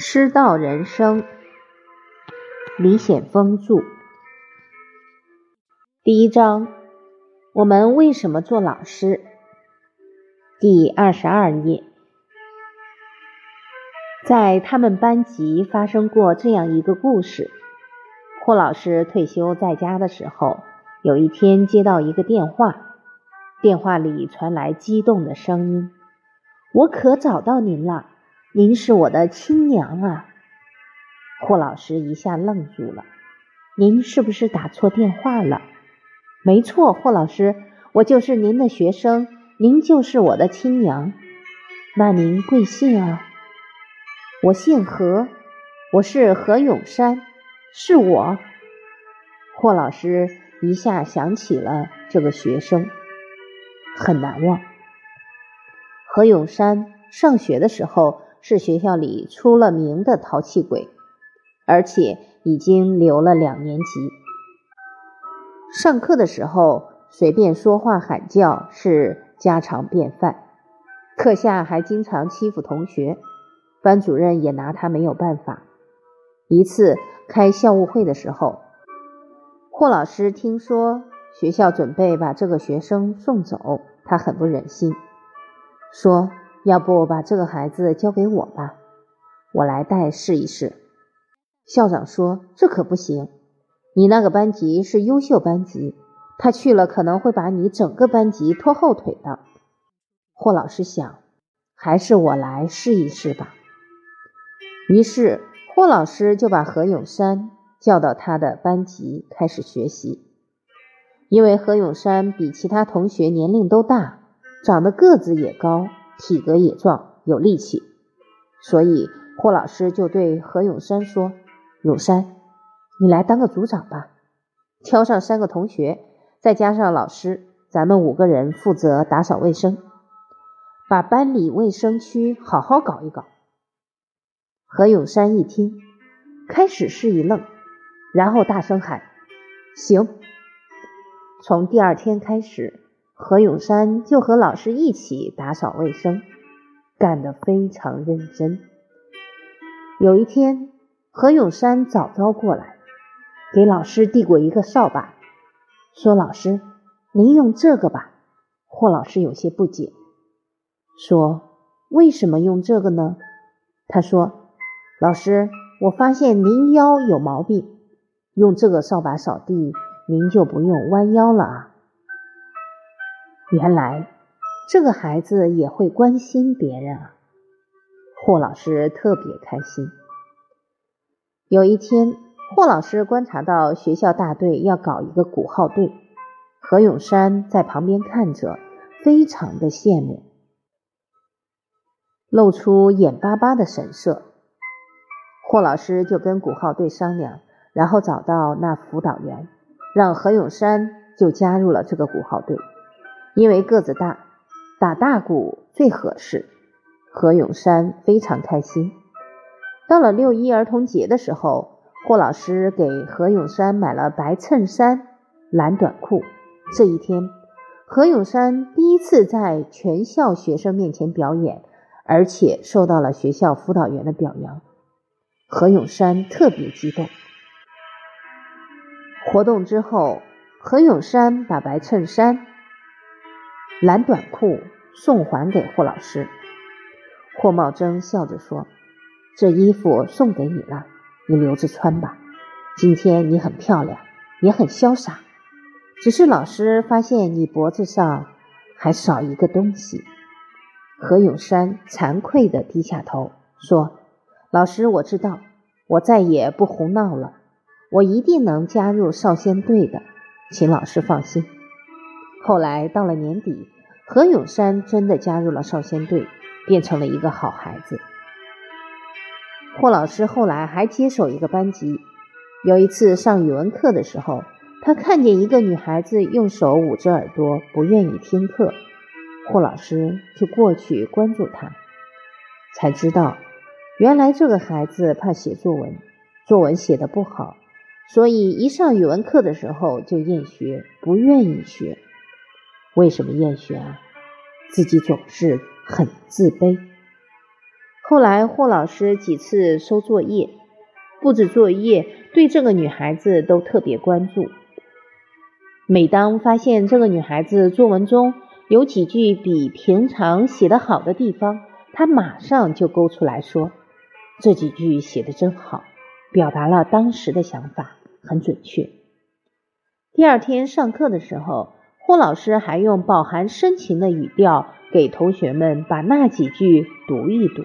师道人生，李显峰著。第一章：我们为什么做老师？第二十二页，在他们班级发生过这样一个故事：霍老师退休在家的时候，有一天接到一个电话，电话里传来激动的声音：“我可找到您了。”您是我的亲娘啊！霍老师一下愣住了。您是不是打错电话了？没错，霍老师，我就是您的学生，您就是我的亲娘。那您贵姓啊？我姓何，我是何永山，是我。霍老师一下想起了这个学生，很难忘。何永山上学的时候。是学校里出了名的淘气鬼，而且已经留了两年级。上课的时候随便说话喊叫是家常便饭，课下还经常欺负同学，班主任也拿他没有办法。一次开校务会的时候，霍老师听说学校准备把这个学生送走，他很不忍心，说。要不把这个孩子交给我吧，我来带试一试。校长说：“这可不行，你那个班级是优秀班级，他去了可能会把你整个班级拖后腿的。”霍老师想，还是我来试一试吧。于是霍老师就把何永山叫到他的班级开始学习。因为何永山比其他同学年龄都大，长得个子也高。体格也壮，有力气，所以霍老师就对何永山说：“永山，你来当个组长吧，挑上三个同学，再加上老师，咱们五个人负责打扫卫生，把班里卫生区好好搞一搞。”何永山一听，开始是一愣，然后大声喊：“行！”从第二天开始。何永山就和老师一起打扫卫生，干得非常认真。有一天，何永山早早过来，给老师递过一个扫把，说：“老师，您用这个吧。”霍老师有些不解，说：“为什么用这个呢？”他说：“老师，我发现您腰有毛病，用这个扫把扫地，您就不用弯腰了啊。”原来这个孩子也会关心别人啊！霍老师特别开心。有一天，霍老师观察到学校大队要搞一个鼓号队，何永山在旁边看着，非常的羡慕，露出眼巴巴的神色。霍老师就跟鼓号队商量，然后找到那辅导员，让何永山就加入了这个鼓号队。因为个子大，打大鼓最合适。何永山非常开心。到了六一儿童节的时候，霍老师给何永山买了白衬衫、蓝短裤。这一天，何永山第一次在全校学生面前表演，而且受到了学校辅导员的表扬。何永山特别激动。活动之后，何永山把白衬衫。蓝短裤送还给霍老师，霍茂征笑着说：“这衣服送给你了，你留着穿吧。今天你很漂亮，也很潇洒。只是老师发现你脖子上还少一个东西。”何永山惭愧地低下头说：“老师，我知道，我再也不胡闹了，我一定能加入少先队的，请老师放心。”后来到了年底，何永山真的加入了少先队，变成了一个好孩子。霍老师后来还接手一个班级。有一次上语文课的时候，他看见一个女孩子用手捂着耳朵，不愿意听课。霍老师就过去关注她，才知道原来这个孩子怕写作文，作文写的不好，所以一上语文课的时候就厌学，不愿意学。为什么厌学啊？自己总是很自卑。后来霍老师几次收作业、布置作业，对这个女孩子都特别关注。每当发现这个女孩子作文中有几句比平常写得好的地方，他马上就勾出来说：“这几句写的真好，表达了当时的想法，很准确。”第二天上课的时候，郭老师还用饱含深情的语调给同学们把那几句读一读。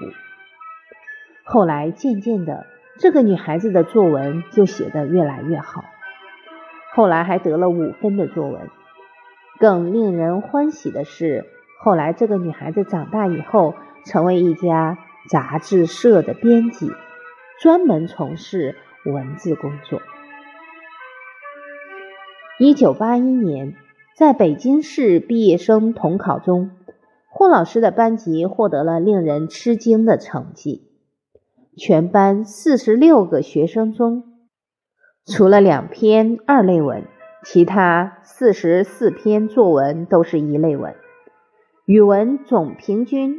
后来渐渐的，这个女孩子的作文就写得越来越好，后来还得了五分的作文。更令人欢喜的是，后来这个女孩子长大以后，成为一家杂志社的编辑，专门从事文字工作。一九八一年，在北京市毕业生统考中，霍老师的班级获得了令人吃惊的成绩。全班四十六个学生中，除了两篇二类文，其他四十四篇作文都是一类文。语文总平均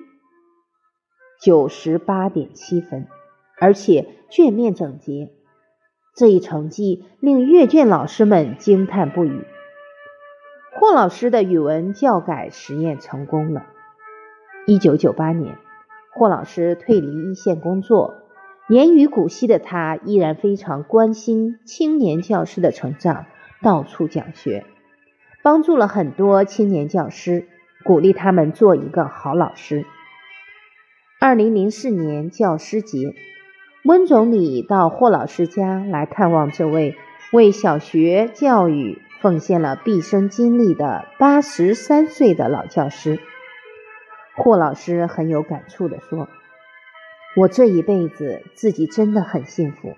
九十八点七分，而且卷面整洁。这一成绩令阅卷老师们惊叹不已。霍老师的语文教改实验成功了。一九九八年，霍老师退离一线工作。年逾古稀的他依然非常关心青年教师的成长，到处讲学，帮助了很多青年教师，鼓励他们做一个好老师。二零零四年教师节，温总理到霍老师家来看望这位为小学教育奉献了毕生精力的八十三岁的老教师。霍老师很有感触地说。我这一辈子自己真的很幸福。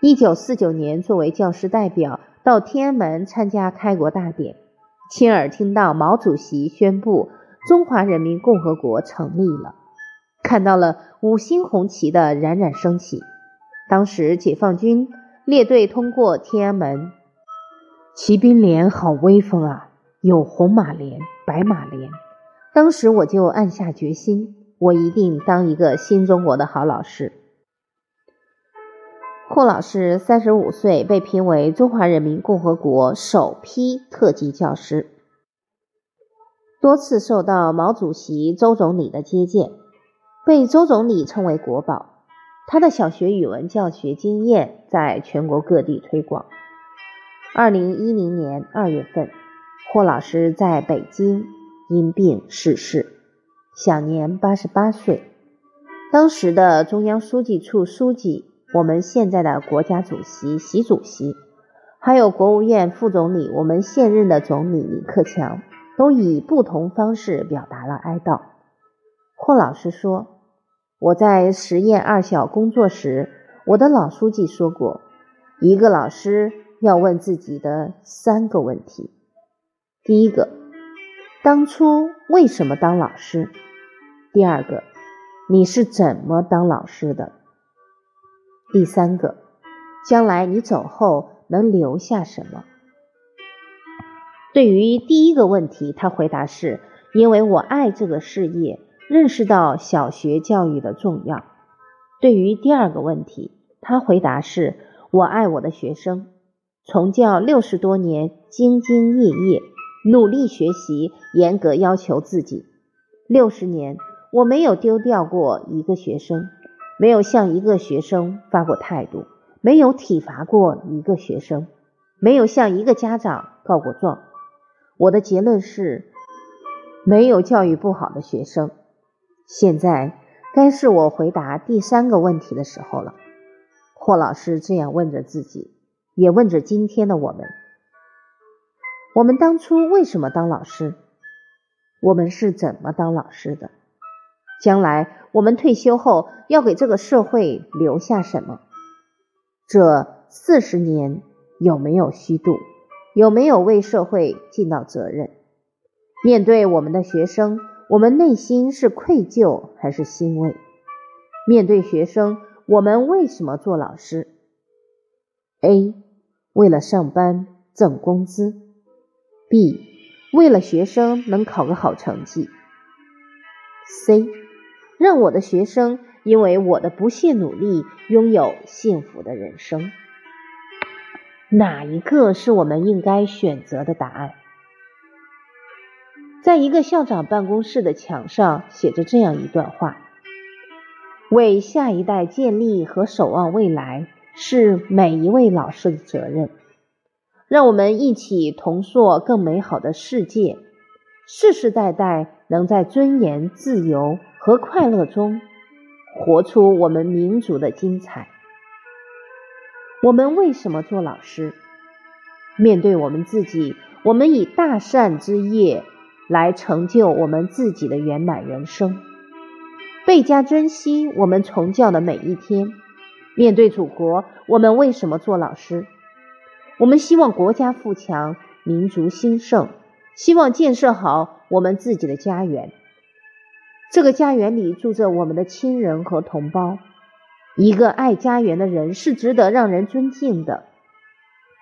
一九四九年，作为教师代表到天安门参加开国大典，亲耳听到毛主席宣布中华人民共和国成立了，看到了五星红旗的冉冉升起。当时解放军列队通过天安门，骑兵连好威风啊，有红马连、白马连。当时我就暗下决心。我一定当一个新中国的好老师。霍老师三十五岁，被评为中华人民共和国首批特级教师，多次受到毛主席、周总理的接见，被周总理称为国宝。他的小学语文教学经验在全国各地推广。二零一零年二月份，霍老师在北京因病逝世。享年八十八岁。当时的中央书记处书记，我们现在的国家主席习主席，还有国务院副总理，我们现任的总理李克强，都以不同方式表达了哀悼。霍老师说：“我在实验二小工作时，我的老书记说过，一个老师要问自己的三个问题：第一个，当初为什么当老师？”第二个，你是怎么当老师的？第三个，将来你走后能留下什么？对于第一个问题，他回答是：因为我爱这个事业，认识到小学教育的重要。对于第二个问题，他回答是：我爱我的学生，从教六十多年，兢兢业业，努力学习，严格要求自己，六十年。我没有丢掉过一个学生，没有向一个学生发过态度，没有体罚过一个学生，没有向一个家长告过状。我的结论是，没有教育不好的学生。现在该是我回答第三个问题的时候了。霍老师这样问着自己，也问着今天的我们：我们当初为什么当老师？我们是怎么当老师的？将来我们退休后要给这个社会留下什么？这四十年有没有虚度？有没有为社会尽到责任？面对我们的学生，我们内心是愧疚还是欣慰？面对学生，我们为什么做老师？A. 为了上班挣工资；B. 为了学生能考个好成绩；C. 让我的学生因为我的不懈努力，拥有幸福的人生。哪一个是我们应该选择的答案？在一个校长办公室的墙上写着这样一段话：为下一代建立和守望未来，是每一位老师的责任。让我们一起同塑更美好的世界，世世代代能在尊严、自由和快乐中活出我们民族的精彩。我们为什么做老师？面对我们自己，我们以大善之业来成就我们自己的圆满人生，倍加珍惜我们从教的每一天。面对祖国，我们为什么做老师？我们希望国家富强，民族兴盛，希望建设好我们自己的家园。这个家园里住着我们的亲人和同胞。一个爱家园的人是值得让人尊敬的。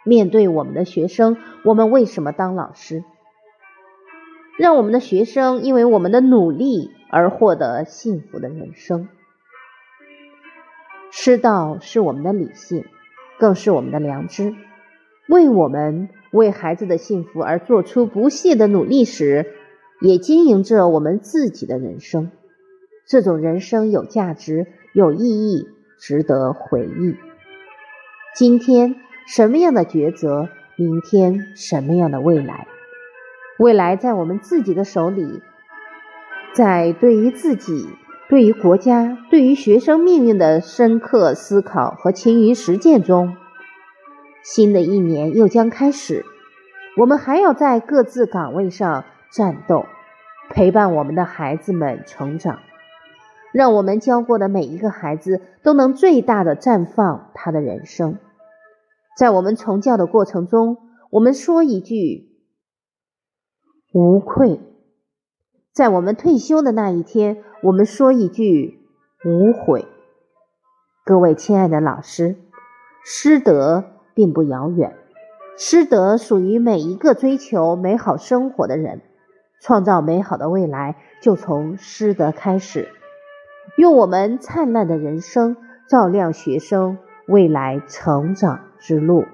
面对我们的学生，我们为什么当老师？让我们的学生因为我们的努力而获得幸福的人生。师道是我们的理性，更是我们的良知。为我们为孩子的幸福而做出不懈的努力时，也经营着我们自己的人生。这种人生有价值、有意义，值得回忆。今天什么样的抉择，明天什么样的未来？未来在我们自己的手里。在对于自己、对于国家、对于学生命运的深刻思考和勤于实践中。新的一年又将开始，我们还要在各自岗位上战斗，陪伴我们的孩子们成长，让我们教过的每一个孩子都能最大的绽放他的人生。在我们从教的过程中，我们说一句无愧；在我们退休的那一天，我们说一句无悔。各位亲爱的老师，师德。并不遥远，师德属于每一个追求美好生活的人。创造美好的未来，就从师德开始。用我们灿烂的人生，照亮学生未来成长之路。